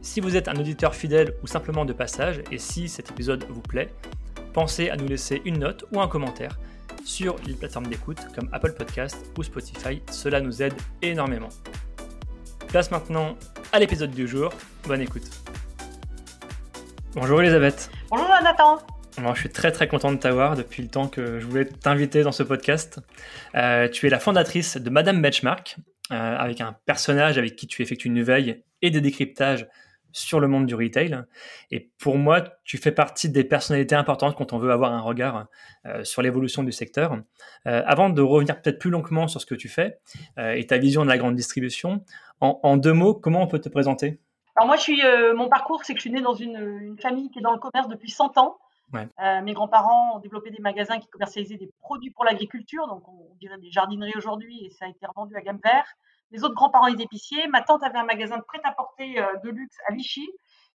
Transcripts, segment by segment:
Si vous êtes un auditeur fidèle ou simplement de passage, et si cet épisode vous plaît, pensez à nous laisser une note ou un commentaire sur les plateformes d'écoute comme Apple Podcast ou Spotify, cela nous aide énormément. Place maintenant à l'épisode du jour, bonne écoute. Bonjour Elisabeth. Bonjour Jonathan. je suis très très content de t'avoir depuis le temps que je voulais t'inviter dans ce podcast. Euh, tu es la fondatrice de Madame Benchmark, euh, avec un personnage avec qui tu effectues une veille et des décryptages sur le monde du retail. Et pour moi, tu fais partie des personnalités importantes quand on veut avoir un regard euh, sur l'évolution du secteur. Euh, avant de revenir peut-être plus longuement sur ce que tu fais euh, et ta vision de la grande distribution, en, deux mots, comment on peut te présenter? Alors moi, je suis, mon parcours, c'est que je suis née dans une, une, famille qui est dans le commerce depuis 100 ans. mes grands-parents ont développé des magasins qui commercialisaient des produits pour l'agriculture, donc on dirait des jardineries aujourd'hui, et ça a été revendu à gamme vert. Mes autres grands-parents étaient épiciers. Ma tante avait un magasin de prêt-à-porter euh, de luxe à Vichy.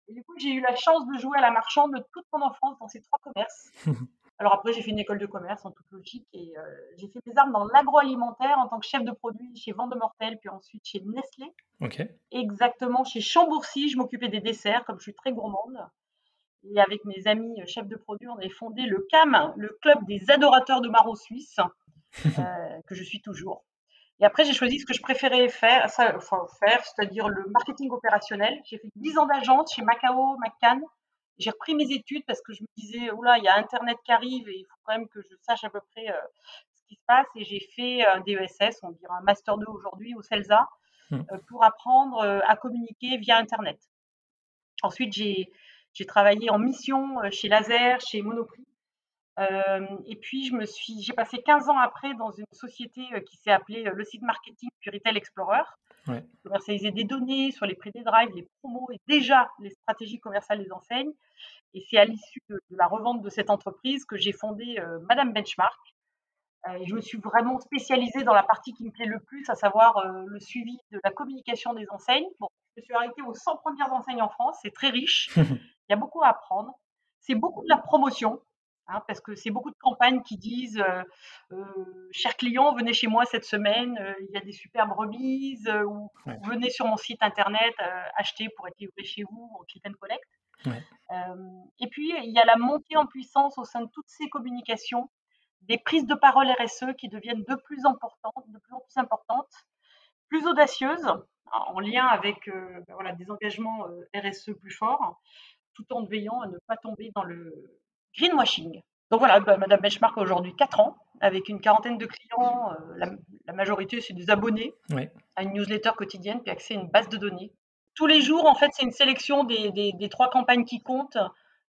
Et du coup, j'ai eu la chance de jouer à la marchande de toute mon enfance dans ces trois commerces. Alors après, j'ai fait une école de commerce en toute logique et euh, j'ai fait mes armes dans l'agroalimentaire en tant que chef de produit chez Vendemortel, puis ensuite chez Nestlé. Exactement, chez Chambourcy, je m'occupais des desserts comme je suis très gourmande. Et avec mes amis euh, chefs de produit, on avait fondé le CAM, le club des adorateurs de Maro Suisse, que je suis toujours. Et après, j'ai choisi ce que je préférais faire, ça, enfin, faire c'est-à-dire le marketing opérationnel. J'ai fait 10 ans d'agence chez Macao, McCann. J'ai repris mes études parce que je me disais, oula, il y a Internet qui arrive et il faut quand même que je sache à peu près euh, ce qui se passe. Et j'ai fait un DESS, on dirait un Master 2 aujourd'hui, au CELSA, mmh. euh, pour apprendre euh, à communiquer via Internet. Ensuite, j'ai travaillé en mission chez Laser, chez Monoprix et puis, je me suis, j'ai passé 15 ans après dans une société qui s'est appelée le site marketing puis Retail Explorer. Ouais. Commercialiser des données sur les prix des drives, les promos et déjà les stratégies commerciales des enseignes. Et c'est à l'issue de, la revente de cette entreprise que j'ai fondé Madame Benchmark. et je me suis vraiment spécialisée dans la partie qui me plaît le plus, à savoir le suivi de la communication des enseignes. Bon, je me suis arrêtée aux 100 premières enseignes en France. C'est très riche. Il y a beaucoup à apprendre. C'est beaucoup de la promotion. Hein, parce que c'est beaucoup de campagnes qui disent euh, euh, chers clients, venez chez moi cette semaine, euh, il y a des superbes remises, ou venez sur mon site internet acheter pour être livré chez vous en click and collect. et puis il y a la montée en puissance au sein de toutes ces communications, des prises de parole RSE qui deviennent de plus importantes, de plus en plus importantes, plus audacieuses, en lien avec ben voilà, des engagements RSE plus forts, tout en veillant à ne pas tomber dans le greenwashing. Donc voilà, bah, Madame Benchmark a aujourd'hui 4 ans, avec une quarantaine de clients. Euh, la, majorité, c'est des abonnés à une newsletter quotidienne, puis accès à une base de données. Tous les jours, en fait, c'est une sélection des, trois campagnes qui comptent,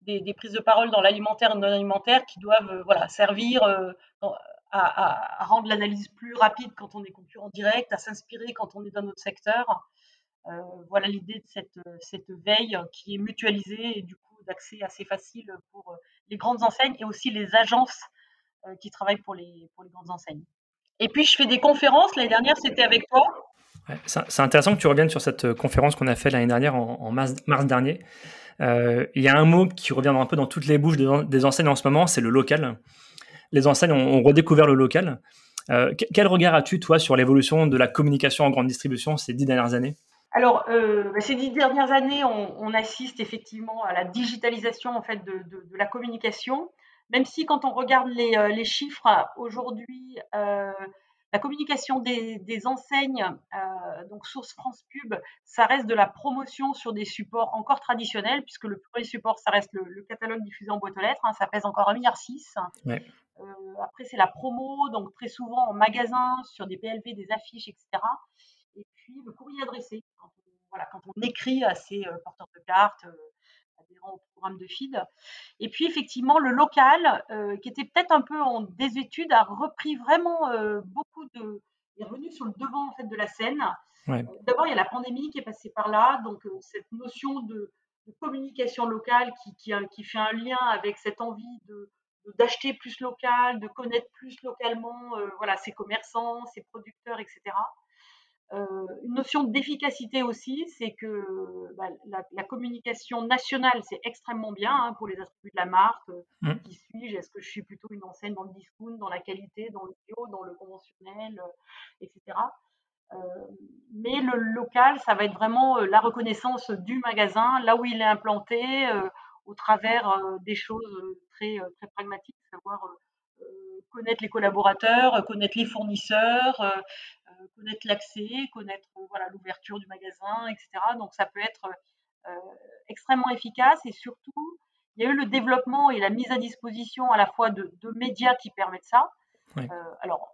des, prises de parole dans l'alimentaire et non alimentaire qui doivent euh, voilà, servir euh, à, rendre l'analyse plus rapide quand on est concurrent direct, à s'inspirer quand on est dans notre secteur. voilà l'idée de cette, cette veille qui est mutualisée et du coup d'accès assez facile pour les grandes enseignes et aussi les agences euh, qui travaillent pour les, pour les grandes enseignes. Et puis, je fais des conférences. L'année dernière, c'était avec toi. c'est intéressant que tu reviennes sur cette euh, conférence qu'on a faite l'année dernière, en, mars, mars, dernier. Euh, il y a un mot qui revient un peu dans toutes les bouches des, enseignes en ce moment, c'est le local. Les enseignes ont, redécouvert le local. quel regard as-tu, toi, sur l'évolution de la communication en grande distribution ces dix dernières années? Alors, euh, bah, ces dix dernières années, on, assiste effectivement à la digitalisation en fait de, la communication. Même si quand on regarde les, euh, chiffres aujourd'hui, euh, la communication des, enseignes, donc source France Pub, ça reste de la promotion sur des supports encore traditionnels, puisque le premier support, ça reste le, catalogue diffusé en boîte aux lettres, hein, ça pèse encore 1,6 milliard. après, c'est la promo, donc très souvent en magasin, sur des PLV, des affiches, etc et puis le courrier adressé, voilà, quand on écrit à euh, porteurs de cartes, adhérents au programme de feed. Et puis effectivement, le local, euh, qui était peut-être un peu en désétude, a repris vraiment beaucoup de... est revenu sur le devant en fait, de la scène. D'abord, il y a la pandémie qui est passée par là, donc cette notion de, communication locale qui, qui, fait un lien avec cette envie de, d'acheter plus local, de connaître plus localement voilà, ses commerçants, ses producteurs, etc. Euh, une notion d'efficacité aussi, c'est que bah, la, communication nationale, c'est extrêmement bien hein, pour les attributs de la marque. Mmh. Qui suis-je Est-ce que je suis plutôt une enseigne dans le discount, dans la qualité, dans le bio, dans le conventionnel, etc. mais le local, ça va être vraiment la reconnaissance du magasin, là où il est implanté, au travers des choses très, très pragmatiques, savoir connaître les collaborateurs, connaître les fournisseurs, connaître l'accès, connaître voilà l'ouverture du magasin, etc. Donc ça peut être extrêmement efficace et surtout il y a eu le développement et la mise à disposition à la fois de, médias qui permettent ça. alors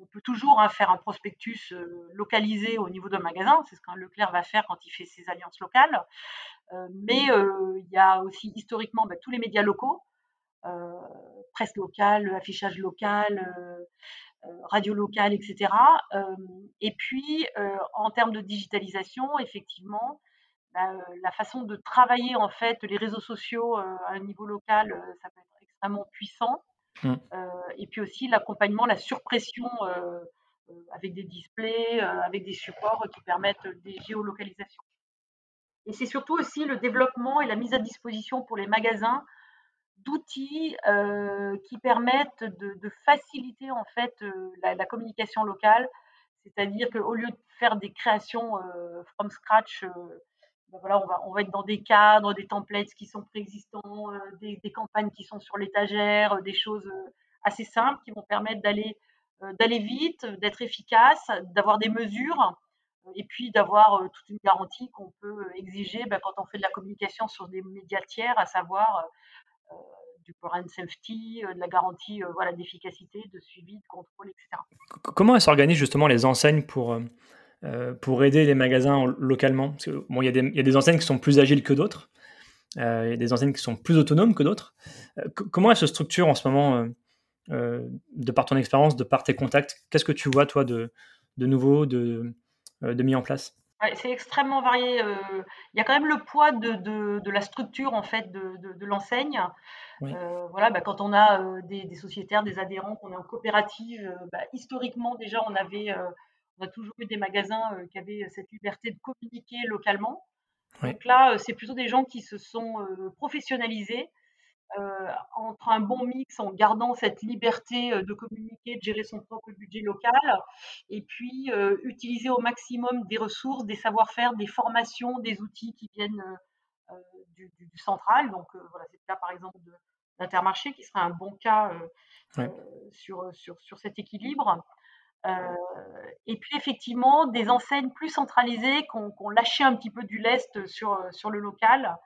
on peut toujours hein, faire un prospectus localisé au niveau d'un magasin, c'est ce qu'un Leclerc va faire quand il fait ses alliances locales. Euh, mais euh, il y a aussi historiquement bah, tous les médias locaux, euh, presse locale, affichage local, radio locale, etc. et puis, en termes de digitalisation, effectivement, bah, la façon de travailler en fait les réseaux sociaux à un niveau local, ça peut être extrêmement puissant. Mmh. et puis aussi l'accompagnement, la surpression avec des displays, avec des supports qui permettent des géolocalisations. Et c'est surtout aussi le développement et la mise à disposition pour les magasins d'outils qui permettent de, faciliter en fait la, communication locale. C'est-à-dire qu'au lieu de faire des créations from scratch, ben voilà, on va, être dans des cadres, des templates qui sont préexistants, des, campagnes qui sont sur l'étagère, des choses assez simples qui vont permettre d'aller d'aller vite, d'être efficace, d'avoir des mesures et puis d'avoir toute une garantie qu'on peut exiger bah, quand on fait de la communication sur des médias tiers, à savoir du foreign safety, de la garantie voilà, d'efficacité, de suivi, de contrôle, etc. Comment s'organisent justement les enseignes pour, pour aider les magasins localement? Bon, il y, y, a des enseignes qui sont plus agiles que d'autres, il y a des enseignes qui sont plus autonomes que d'autres. comment elles se structurent en ce moment de par ton expérience, de par tes contacts? Qu'est-ce que tu vois, toi, de, de nouveau, de, euh, de mis en place? C'est extrêmement varié. Euh, il y a quand même le poids de, la structure en fait de, l'enseigne. Euh, voilà, bah, quand on a des, sociétaires, des adhérents, qu'on est en coopérative, bah, historiquement déjà on avait, on a toujours eu des magasins qui avaient cette liberté de communiquer localement. Donc là, c'est plutôt des gens qui se sont professionnalisés euh, entre un bon mix en gardant cette liberté euh, de communiquer, de gérer son propre budget local, et puis euh, utiliser au maximum des ressources, des savoir-faire, des formations, des outils qui viennent du, central. Donc voilà, c'est le cas par exemple d'Intermarché qui serait un bon cas sur, sur, sur, cet équilibre. Et puis effectivement, des enseignes plus centralisées qui ont, lâché un petit peu du lest sur, sur le local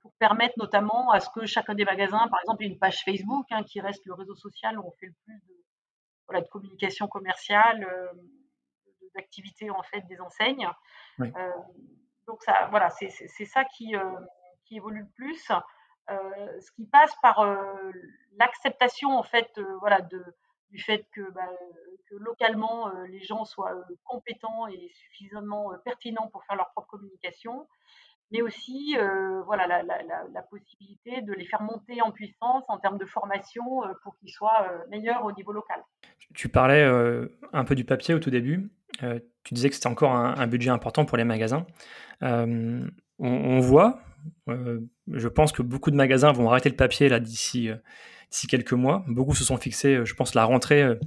pour permettre notamment à ce que chacun des magasins, par exemple, ait une page Facebook hein, qui reste le réseau social où on fait le plus de, voilà, de communication commerciale, d'activité en fait des enseignes. donc ça, voilà, c'est ça qui, qui évolue le plus. ce qui passe par l'acceptation en fait voilà, de, du fait que, bah, localement les gens soient compétents et suffisamment pertinents pour faire leur propre communication, mais aussi voilà, la, possibilité de les faire monter en puissance en termes de formation pour qu'ils soient meilleurs au niveau local. Tu parlais un peu du papier au tout début. tu disais que c'était encore un, budget important pour les magasins. On, voit, je pense que beaucoup de magasins vont arrêter le papier là d'ici d'ici quelques mois. Beaucoup se sont fixés, je pense, la rentrée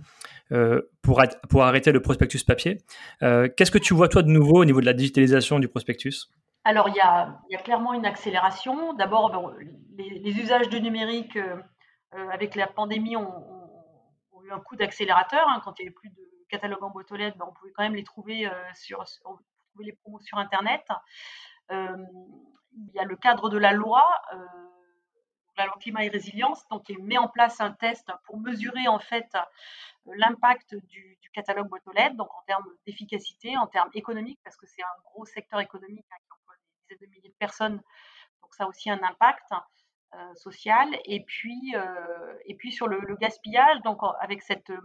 pour, pour arrêter le prospectus papier. Qu'est-ce que tu vois toi de nouveau au niveau de la digitalisation du prospectus? Alors, il y, a, clairement une accélération. D'abord, les, usages du numérique euh, euh, avec la pandémie ont, eu un coup d'accélérateur. Hein. Quand il n'y avait plus de catalogue en boîte aux lettres, ben, on pouvait quand même les trouver, euh, sur, les promos sur Internet. il y a le cadre de la loi, la loi climat et résilience, donc qui met en place un test pour mesurer en fait l'impact du, catalogue boîte aux lettres, donc en termes d'efficacité, en termes économiques, parce que c'est un gros secteur économique hein, de milliers de personnes. Donc ça a aussi un impact euh, social. Et puis, euh, et puis sur le, gaspillage, donc avec cette, euh,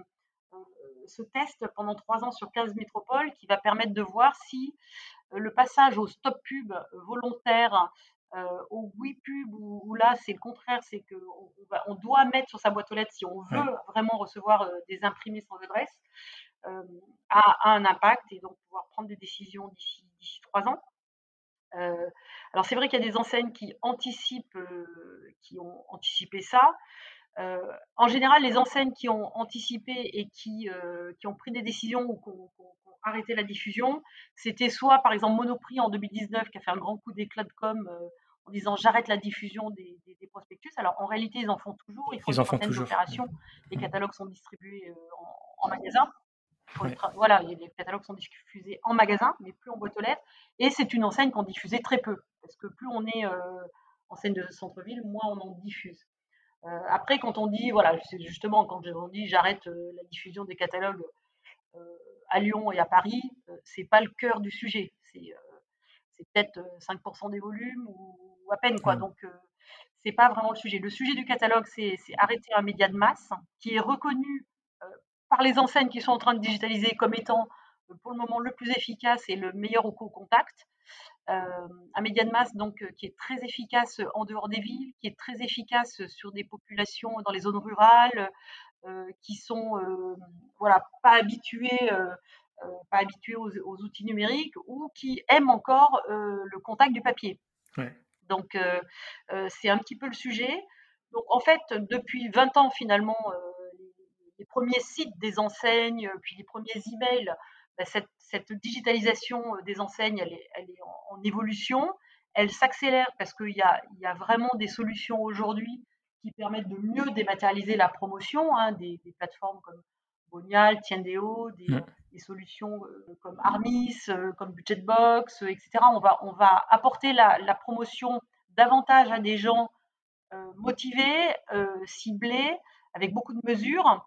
ce test pendant trois ans sur 15 métropoles qui va permettre de voir si le passage au stop pub volontaire au oui pub où, là c'est le contraire, c'est qu'on on doit mettre sur sa boîte aux lettres si on veut vraiment recevoir des imprimés sans adresse, a, un impact et donc pouvoir prendre des décisions d'ici trois ans. alors c'est vrai qu'il y a des enseignes qui anticipent, qui ont anticipé ça. En général, les enseignes qui ont anticipé et qui, qui ont pris des décisions ou qui ont, arrêté la diffusion, c'était soit par exemple Monoprix en 2019 qui a fait un grand coup d'éclat de com en disant j'arrête la diffusion des, prospectus. Alors en réalité, ils en font toujours. Ils, font en font toujours. Les catalogues sont distribués en, magasin. Voilà, les catalogues sont diffusés en magasin, mais plus en boîte aux lettres. Et c'est une enseigne qu'on diffusait très peu, parce que plus on est euh, enseigne de centre-ville, moins on en diffuse. Euh, après, quand on dit, voilà, justement, quand on dit j'arrête euh, la diffusion des catalogues à Lyon et à Paris, c'est pas le cœur du sujet. C'est peut-être 5% des volumes ou, à peine, quoi. Donc, c'est pas vraiment le sujet. Le sujet du catalogue, c'est arrêter un média de masse qui est reconnu par les enseignes qui sont en train de digitaliser comme étant euh, pour le moment le plus efficace et le meilleur au contact. Euh, un média de masse donc euh, qui est très efficace en dehors des villes, qui est très efficace sur des populations dans les zones rurales, qui sont voilà pas habituées pas habitués aux, outils numériques ou qui aiment encore le contact du papier. Donc c'est un petit peu le sujet. Donc en fait, depuis 20 ans finalement, les premiers sites des enseignes, euh, puis les premiers emails, cette, cette, digitalisation euh, des enseignes, elle est, elle est en, évolution. Elle s'accélère parce qu'il y a, il y a vraiment des solutions aujourd'hui qui permettent de mieux dématérialiser la promotion, hein, des, plateformes comme Bonial, Tiendeo, des, mmh. des solutions euh, comme Armis, comme Budgetbox, etc. On va, on va apporter la, la promotion davantage à des gens motivés, ciblés, avec beaucoup de mesures.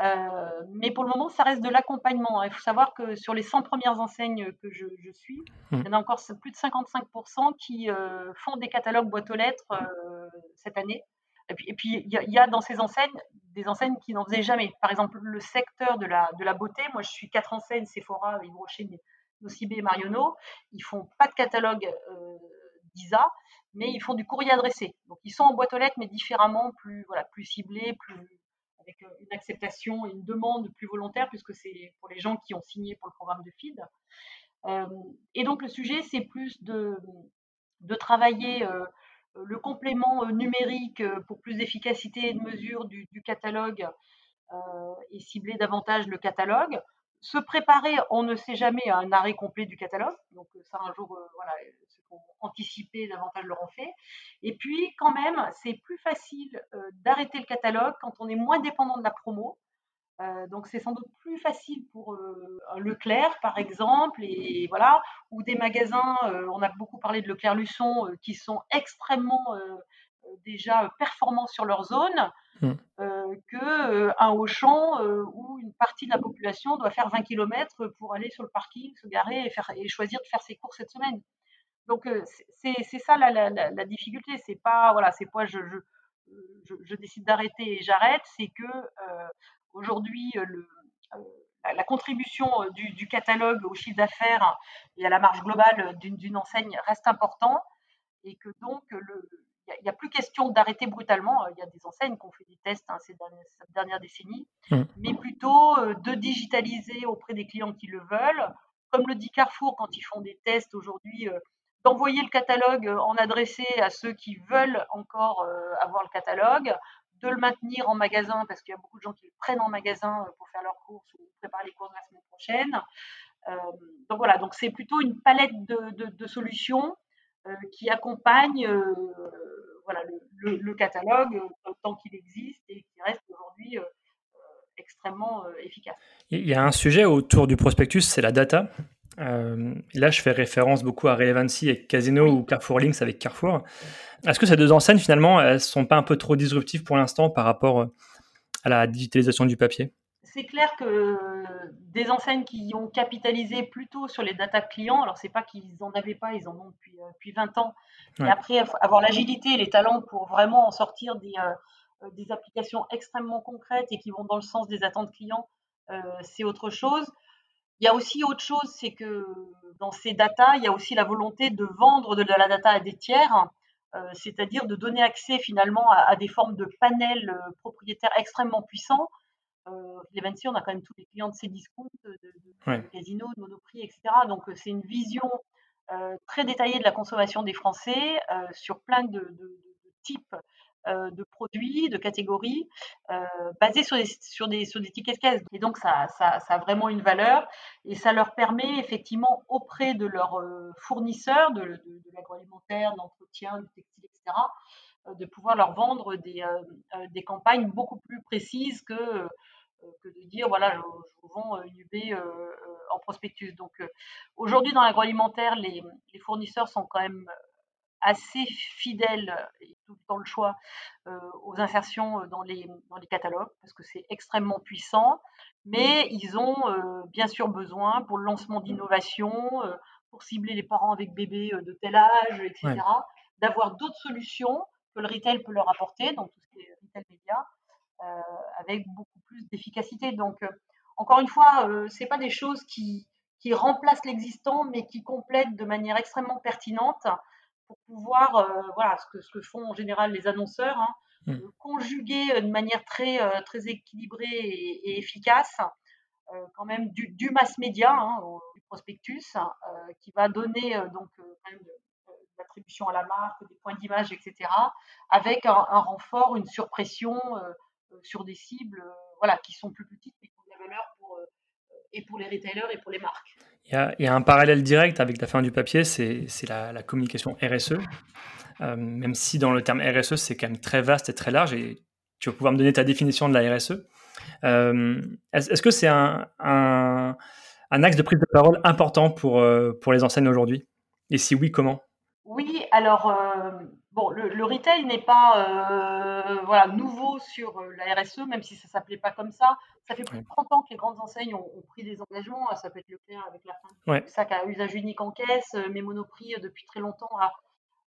Euh, mais pour le moment, ça reste de l'accompagnement. Hein. Il faut savoir que sur les 100 premières enseignes que je, suis, mmh. il y en a encore plus de 55% qui euh, font des catalogues boîte aux lettres euh, cette année. Et puis, il y, a dans ces enseignes des enseignes qui n'en faisaient jamais. Par exemple, le secteur de la, de la beauté. Moi, je suis quatre enseignes, Sephora, Yves Rocher, Nocibé et Marionneau. Ils font pas de catalogue d'ISA, mais ils font du courrier adressé. Donc, ils sont en boîte aux lettres, mais différemment, plus, voilà, plus ciblés, plus, avec euh, une acceptation et une demande plus volontaire, puisque c'est pour les gens qui ont signé pour le programme de FID. Euh, et donc le sujet, c'est plus de, de travailler euh, le complément numérique pour plus d'efficacité et de mesure du, catalogue et cibler davantage le catalogue. Se préparer, on ne sait jamais à un arrêt complet du catalogue. Donc ça, un jour, voilà, anticiper davantage leur fait. Et puis, quand même, c'est plus facile euh, d'arrêter le catalogue quand on est moins dépendant de la promo. Euh, donc, c'est sans doute plus facile pour euh, Leclerc, par exemple, et voilà, ou des magasins. on a beaucoup parlé de Leclerc Luçon, qui sont extrêmement déjà performants sur leur zone, mmh. que un Auchan où une partie de la population doit faire 20 km pour aller sur le parking, se garer et, faire, et choisir de faire ses courses cette semaine. Donc c'est ça la, la, difficulté. C'est pas voilà, c'est pas je, je, je, décide d'arrêter et j'arrête. C'est que aujourd'hui la contribution du, catalogue au chiffre d'affaires et à la marge globale d'une enseigne reste important et que donc il n'y a, plus question d'arrêter brutalement. Il y a des enseignes qui ont fait des tests hein, ces dernières, cette dernière décennie, mmh. mais plutôt de digitaliser auprès des clients qui le veulent. Comme le dit Carrefour quand ils font des tests aujourd'hui d'envoyer le catalogue euh, en adressé à ceux qui veulent encore euh, avoir le catalogue, de le maintenir en magasin parce qu'il y a beaucoup de gens qui le prennent en magasin euh, pour faire leurs courses ou préparer les courses la semaine prochaine. donc voilà, donc c'est plutôt une palette de, solutions qui accompagne voilà, le, catalogue tant qu'il existe et qui reste aujourd'hui extrêmement efficace. Il y a un sujet autour du prospectus, c'est la data. Euh, là, je fais référence beaucoup à Relevancy avec Casino ou Carrefour Links avec Carrefour. Est-ce que ces deux enseignes, finalement, elles sont pas un peu trop disruptives pour l'instant par rapport euh, à la digitalisation du papier? C'est clair que des enseignes qui ont capitalisé plutôt sur les data clients, alors c'est pas qu'ils en avaient pas, ils en ont depuis, euh, depuis 20 ans, mais après avoir l'agilité et les talents pour vraiment en sortir des, des applications extrêmement concrètes et qui vont dans le sens des attentes clients, c'est autre chose. Il y a aussi autre chose, c'est que dans ces data, il y a aussi la volonté de vendre de la data à des tiers, c'est-à-dire de donner accès finalement à, des formes de panels propriétaires extrêmement puissants. les Vinci, on a quand même tous les clients de ces discounts, de, de, de casinos, de Monoprix, etc. Donc c'est une vision très détaillée de la consommation des Français sur plein de, de types euh, de produits, de catégories, euh, basés sur des, sur, des, sur des tickets caisse. Et donc, ça, ça, a vraiment une valeur et ça leur permet effectivement auprès de leurs euh, fournisseurs, de, de, l'agroalimentaire, de l'entretien, du textile, etc., de pouvoir leur vendre des, des campagnes beaucoup plus précises que, que de dire voilà, je, vous vends une UB en prospectus. Donc aujourd'hui, dans l'agroalimentaire, les, les, fournisseurs sont quand même assez fidèles tout le temps le choix euh, aux insertions dans les, dans les catalogues parce que c'est extrêmement puissant, mais ils ont euh, bien sûr besoin pour le lancement d'innovations, pour cibler les parents avec bébés de tel âge, etc., d'avoir d'autres solutions que le retail peut leur apporter, donc tout ce qui est retail média, avec beaucoup plus d'efficacité. Donc, encore une fois, ce pas des choses qui, qui remplacent l'existant, mais qui complètent de manière extrêmement pertinente pour pouvoir, euh, voilà, ce que, ce que font en général les annonceurs, hein, mmh. euh, conjuguer de manière très, euh, très équilibrée et, efficace quand même du, du mass média, hein, du prospectus, qui va donner donc l'attribution à la marque, des points d'image, etc., avec un, renfort, une surpression sur des cibles voilà, qui sont plus petites mais qui ont de la valeur pour, et pour les retailers et pour les marques. Il y, a, un parallèle direct avec la fin du papier, c'est la, communication RSE. Euh, même si dans le terme RSE, c'est quand même très vaste et très large, et tu vas pouvoir me donner ta définition de la RSE. Euh, est-ce que c'est un, axe de prise de parole important pour, euh, pour les enseignes aujourd'hui? Et si oui, comment? Oui, alors bon, le, retail n'est pas euh, voilà, nouveau sur euh, la RSE, même si ça ne s'appelait pas comme ça. Ça fait plus de 30 ans que les grandes enseignes ont, pris des engagements. Ça peut être Leclerc avec la fin du sac à usage unique en caisse, euh, mais Monoprix depuis très longtemps a,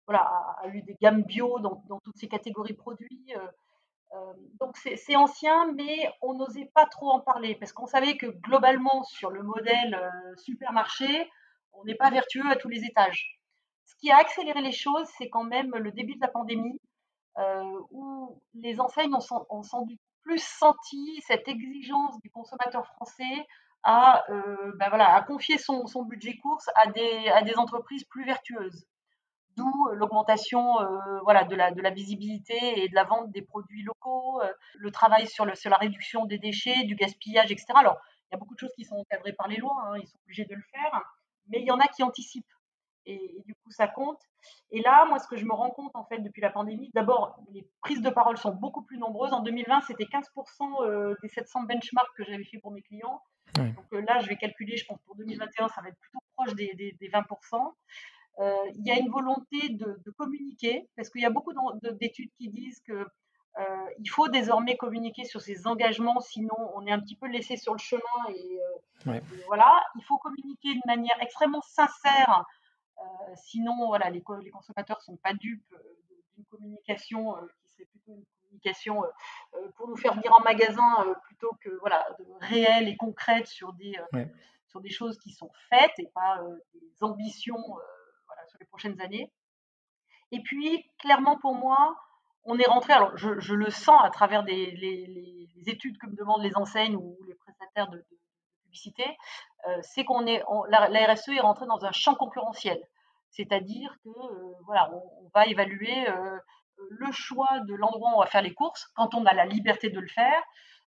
voilà, a, eu des gammes bio dans, dans toutes ces catégories produits. donc c'est ancien, mais on n'osait pas trop en parler parce qu'on savait que globalement sur le modèle supermarché, on n'est pas vertueux à tous les étages. Ce qui a accéléré les choses, c'est quand même le début de la pandémie, euh, où les enseignes ont, sans doute plus senti cette exigence du consommateur français à, euh, ben confier son, budget course à des, entreprises plus vertueuses. D'où l'augmentation euh, de, la, visibilité et de la vente des produits locaux, le travail sur la réduction des déchets, du gaspillage, etc. Alors, il y a beaucoup de choses qui sont encadrées par les lois, hein, ils sont obligés de le faire, mais il y en a qui anticipent et, du coup ça compte. Et là, moi, ce que je me rends compte en fait depuis la pandémie, d'abord, les prises de parole sont beaucoup plus nombreuses. En 2020, c'était 15% euh, des 700 benchmarks que j'avais fait pour mes clients. Donc euh, là, je vais calculer, je pense pour 2021, ça va être plutôt proche des, 20%. Euh, il y a une volonté de, communiquer, parce qu'il y a beaucoup d'études qui disent que il faut désormais communiquer sur ses engagements, sinon on est un petit peu laissé sur le chemin. Et, et voilà, il faut communiquer de manière extrêmement sincère sinon, voilà, les, les consommateurs ne sont pas dupes euh, d'une communication euh, qui serait plutôt une communication pour nous faire venir en magasin plutôt que voilà, de réelle et concrète sur des, sur des choses qui sont faites et pas des ambitions voilà, sur les prochaines années. Et puis, clairement pour moi, on est rentré, alors je, je le sens à travers des, les, les, études que me demandent les enseignes ou les prestataires de, euh, c'est qu'on est, la, RSE est rentrée dans un champ concurrentiel. C'est-à-dire que euh, voilà, on, va évaluer euh, le choix de l'endroit où on va faire les courses quand on a la liberté de le faire,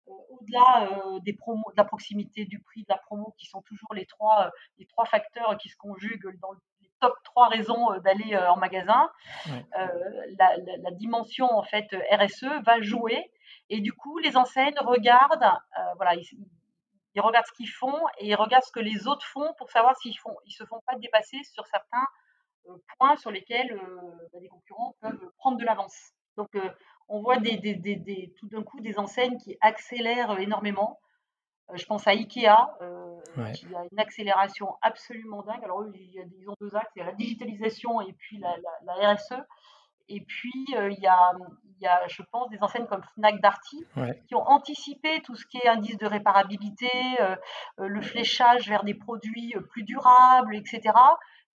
au-delà des promos, de la proximité, du prix, de la promo, qui sont toujours les trois, les trois facteurs qui se conjuguent dans les top trois raisons d'aller en magasin. la, dimension en fait RSE va jouer et du coup les enseignes regardent, voilà, ils regardent ce qu'ils font et ils regardent ce que les autres font pour savoir s'ils font, ils se font pas dépasser sur certains euh, points sur lesquels euh, bah, les concurrents peuvent prendre de l'avance. Donc, euh, on voit des, des, des, tout d'un coup des enseignes qui accélèrent énormément. je pense à Ikea, qui a une accélération absolument dingue. Alors, eux, ils ont deux axes, il y a la digitalisation et puis la, la, RSE. Et puis, il, y a, y a, je pense, des enseignes comme Fnac Darty qui ont anticipé tout ce qui est indice de réparabilité, le fléchage vers des produits plus durables, etc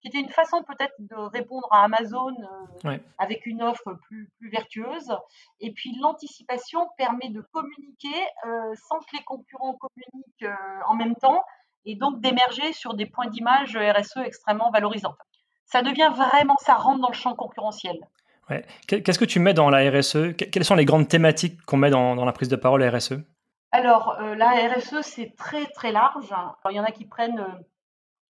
qui était une façon peut-être de répondre à Amazon euh, avec une offre plus, plus vertueuse. Et puis l'anticipation permet de communiquer euh, sans que les concurrents communiquent euh, en même temps et donc d'émerger sur des points d'image RSE extrêmement valorisants. Ça devient vraiment, ça rentre dans le champ concurrentiel. Qu'est-ce que tu mets dans la RSE Quelles sont les grandes thématiques qu'on met dans, la prise de parole RSE alors, la RSE, c'est très très large. il y en a qui prennent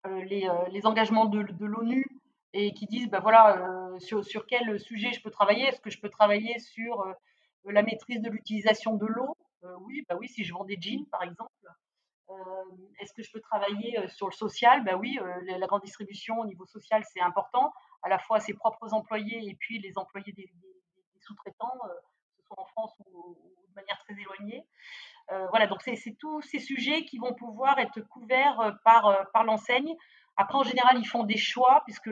euh, euh, les, engagements de, l'ONU et qui disent ben voilà, euh, sur, sur, quel sujet je peux travailler? Est-ce que je peux travailler sur la maîtrise de l'utilisation de l'eau? Oui, bah oui, si je vends des jeans, par exemple. Est-ce que je peux travailler sur le social? Ben oui, la grande distribution au niveau social, c'est important, à la fois ses propres employés et puis les employés des, sous-traitants, que ce soit en France ou, de manière très éloignée. Euh, voilà, donc c'est tous ces sujets qui vont pouvoir être couverts euh, par, euh, par l'enseigne. Après, en général, ils font des choix, puisque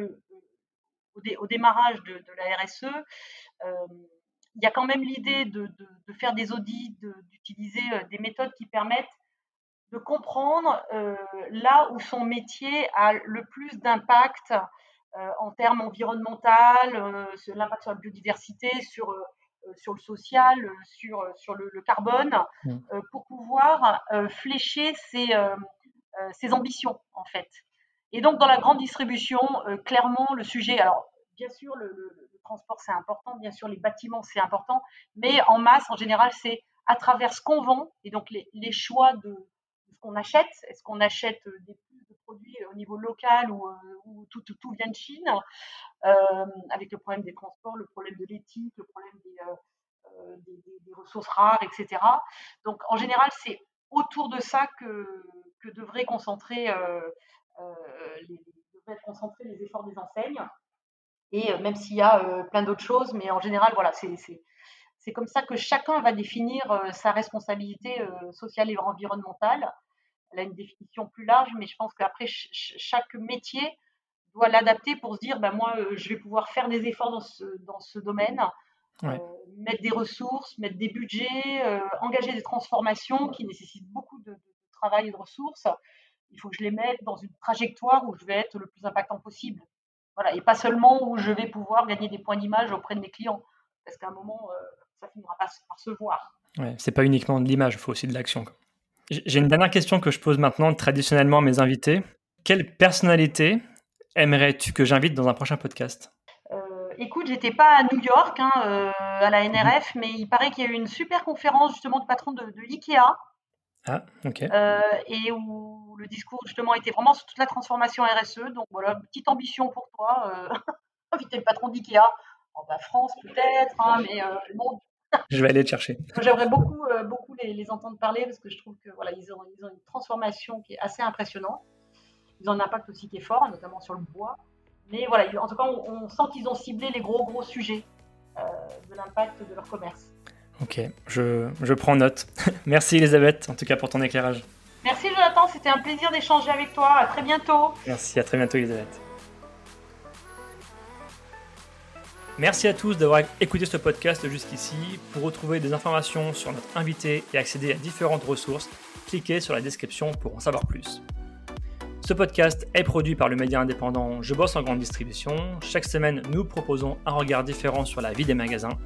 au, démarrage de, la RSE, il y a quand même l'idée de, faire des audits, d'utiliser des méthodes qui permettent de comprendre là où son métier a le plus d'impact en termes environnementaux, l'impact sur la biodiversité, sur euh, sur le social, euh, sur, euh, sur le, carbone, mmh. pour pouvoir flécher ses, ses, ambitions, en fait. Et donc, dans la grande distribution, clairement, le sujet, alors, bien sûr, le, transport, c'est important, bien sûr, les bâtiments, c'est important, mais en masse, en général, c'est à travers ce qu'on vend et donc les, les choix de, ce qu'on achète. Est-ce qu'on achète des, produits au niveau local ou, ou tout, vient de Chine euh, avec le problème des transports, le problème de l'éthique, le problème euh, euh, des, ressources rares, etc. Donc en général, c'est autour de ça que, devraient, concentrer, les, concentrer les efforts des enseignes. Et même s'il y a plein d'autres choses, mais en général, voilà, c'est comme ça que chacun va définir sa responsabilité sociale et environnementale. Elle a une définition plus large, mais je pense qu'après, chaque métier doit l'adapter pour se dire, bah, moi, euh, je vais pouvoir faire des efforts dans ce, dans ce domaine, euh, mettre des ressources, mettre des budgets, euh, engager des transformations qui nécessitent beaucoup de, travail et de ressources. Il faut que je les mette dans une trajectoire où je vais être le plus impactant possible. Voilà, et pas seulement où je vais pouvoir gagner des points d'image auprès de mes clients, parce qu'à un moment, ça finira pas par se voir. Ouais, c'est pas uniquement de l'image, il faut aussi de l'action. J'ai une dernière question que je pose maintenant traditionnellement à mes invités. Quelle personnalité aimerais-tu que j'invite dans un prochain podcast? Euh, Écoute, j'étais pas à New York, hein, euh, à la NRF, mais il paraît qu'il y a eu une super conférence justement du patron de, de Ikea. Ah, ok. Euh, et où le discours justement était vraiment sur toute la transformation RSE. Donc voilà, petite ambition pour toi. Euh, inviter le patron d'Ikea. En bah, France peut-être, hein, mais bon. Je vais aller le chercher. J'aimerais beaucoup, beaucoup les, les, entendre parler parce que je trouve que voilà, ils ont, ils ont une transformation qui est assez impressionnante ils ont un impact aussi qui est fort, notamment sur le bois. Mais voilà, en tout cas, on, sent qu'ils ont ciblé les gros, gros sujets euh, de l'impact de leur commerce. Ok, je, je prends note. Merci Elisabeth, en tout cas pour ton éclairage. Merci Jonathan, c'était un plaisir d'échanger avec toi. À très bientôt. Merci, à très bientôt Elisabeth. Merci à tous d'avoir écouté ce podcast jusqu'ici. Pour retrouver des informations sur notre invité et accéder à différentes ressources, cliquez sur la description pour en savoir plus. Ce podcast est produit par le média indépendant Je bosse en grande distribution. Chaque semaine, nous proposons un regard différent sur la vie des magasins,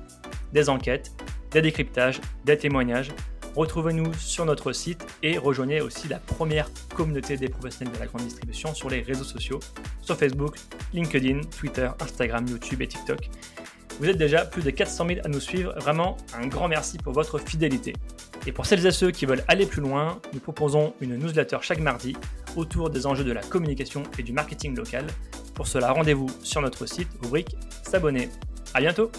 des enquêtes, des décryptages, des témoignages. Retrouvez-nous sur notre site et rejoignez aussi la première communauté des professionnels de la grande distribution sur les réseaux sociaux, sur Facebook, LinkedIn, Twitter, Instagram, YouTube et TikTok. Vous êtes déjà plus de 400 000 à nous suivre. Vraiment, un grand merci pour votre fidélité. Et pour celles et ceux qui veulent aller plus loin, nous proposons une newsletter chaque mardi autour des enjeux de la communication et du marketing local. Pour cela, rendez-vous sur notre site, rubrique S'abonner. À bientôt!